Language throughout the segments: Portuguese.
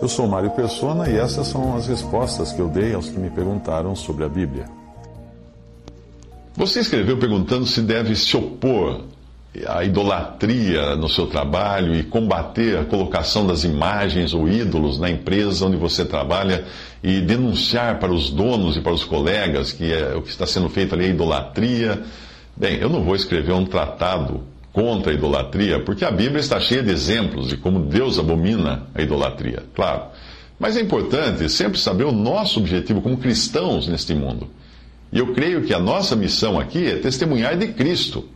Eu sou Mário Persona e essas são as respostas que eu dei aos que me perguntaram sobre a Bíblia. Você escreveu perguntando se deve se opor à idolatria no seu trabalho e combater a colocação das imagens ou ídolos na empresa onde você trabalha e denunciar para os donos e para os colegas que é, o que está sendo feito ali é idolatria. Bem, eu não vou escrever um tratado contra a idolatria, porque a Bíblia está cheia de exemplos de como Deus abomina a idolatria, claro. Mas é importante sempre saber o nosso objetivo como cristãos neste mundo. E eu creio que a nossa missão aqui é testemunhar de Cristo.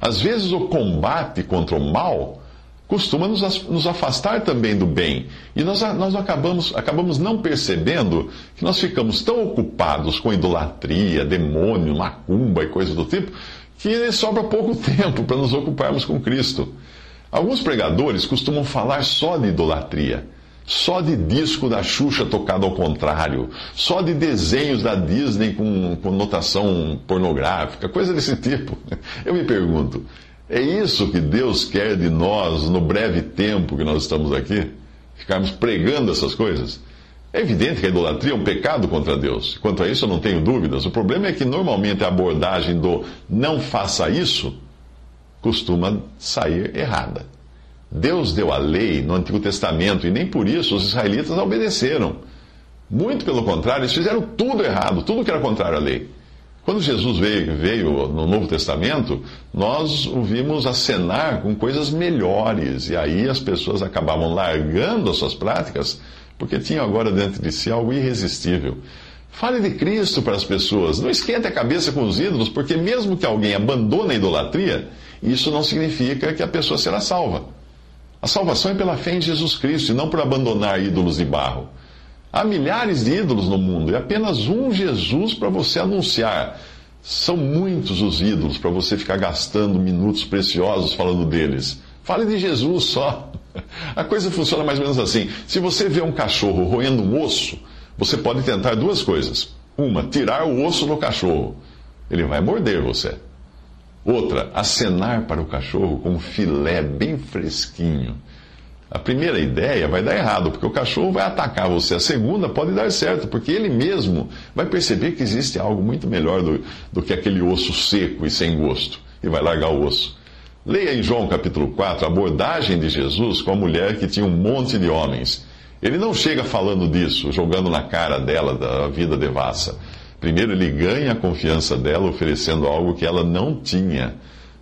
Às vezes o combate contra o mal costuma nos afastar também do bem. E nós, nós acabamos, acabamos não percebendo que nós ficamos tão ocupados com idolatria, demônio, macumba e coisas do tipo, que sobra pouco tempo para nos ocuparmos com Cristo. Alguns pregadores costumam falar só de idolatria, só de disco da Xuxa tocado ao contrário, só de desenhos da Disney com conotação pornográfica, coisa desse tipo. Eu me pergunto, é isso que Deus quer de nós no breve tempo que nós estamos aqui? Ficarmos pregando essas coisas? É evidente que a idolatria é um pecado contra Deus. Quanto a isso, eu não tenho dúvidas. O problema é que normalmente a abordagem do não faça isso costuma sair errada. Deus deu a lei no Antigo Testamento e nem por isso os israelitas obedeceram. Muito pelo contrário, eles fizeram tudo errado, tudo que era contrário à lei. Quando Jesus veio, veio no Novo Testamento, nós o vimos acenar com coisas melhores, e aí as pessoas acabavam largando as suas práticas porque tinham agora dentro de si algo irresistível. Fale de Cristo para as pessoas. Não esquente a cabeça com os ídolos, porque mesmo que alguém abandone a idolatria, isso não significa que a pessoa será salva. A salvação é pela fé em Jesus Cristo e não por abandonar ídolos de barro. Há milhares de ídolos no mundo e apenas um Jesus para você anunciar. São muitos os ídolos para você ficar gastando minutos preciosos falando deles. Fale de Jesus só. A coisa funciona mais ou menos assim. Se você vê um cachorro roendo um osso, você pode tentar duas coisas. Uma, tirar o osso do cachorro. Ele vai morder você. Outra, acenar para o cachorro com um filé bem fresquinho. A primeira ideia vai dar errado, porque o cachorro vai atacar você. A segunda pode dar certo, porque ele mesmo vai perceber que existe algo muito melhor do, do que aquele osso seco e sem gosto. E vai largar o osso. Leia em João capítulo 4 a abordagem de Jesus com a mulher que tinha um monte de homens. Ele não chega falando disso, jogando na cara dela da vida devassa. Primeiro, ele ganha a confiança dela, oferecendo algo que ela não tinha.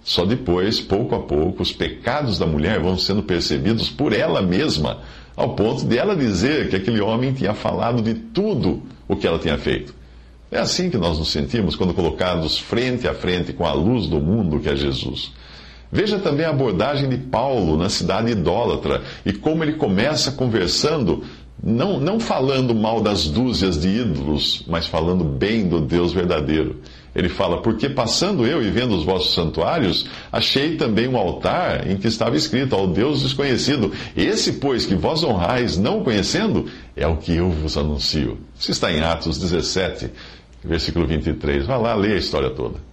Só depois, pouco a pouco, os pecados da mulher vão sendo percebidos por ela mesma, ao ponto de ela dizer que aquele homem tinha falado de tudo o que ela tinha feito. É assim que nós nos sentimos quando colocados frente a frente com a luz do mundo que é Jesus. Veja também a abordagem de Paulo na cidade idólatra e como ele começa conversando, não, não falando mal das dúzias de ídolos, mas falando bem do Deus verdadeiro. Ele fala: Porque passando eu e vendo os vossos santuários, achei também um altar em que estava escrito ao Deus desconhecido. Esse, pois, que vós honrais, não conhecendo, é o que eu vos anuncio. Isso está em Atos 17, versículo 23. Vá lá, leia a história toda.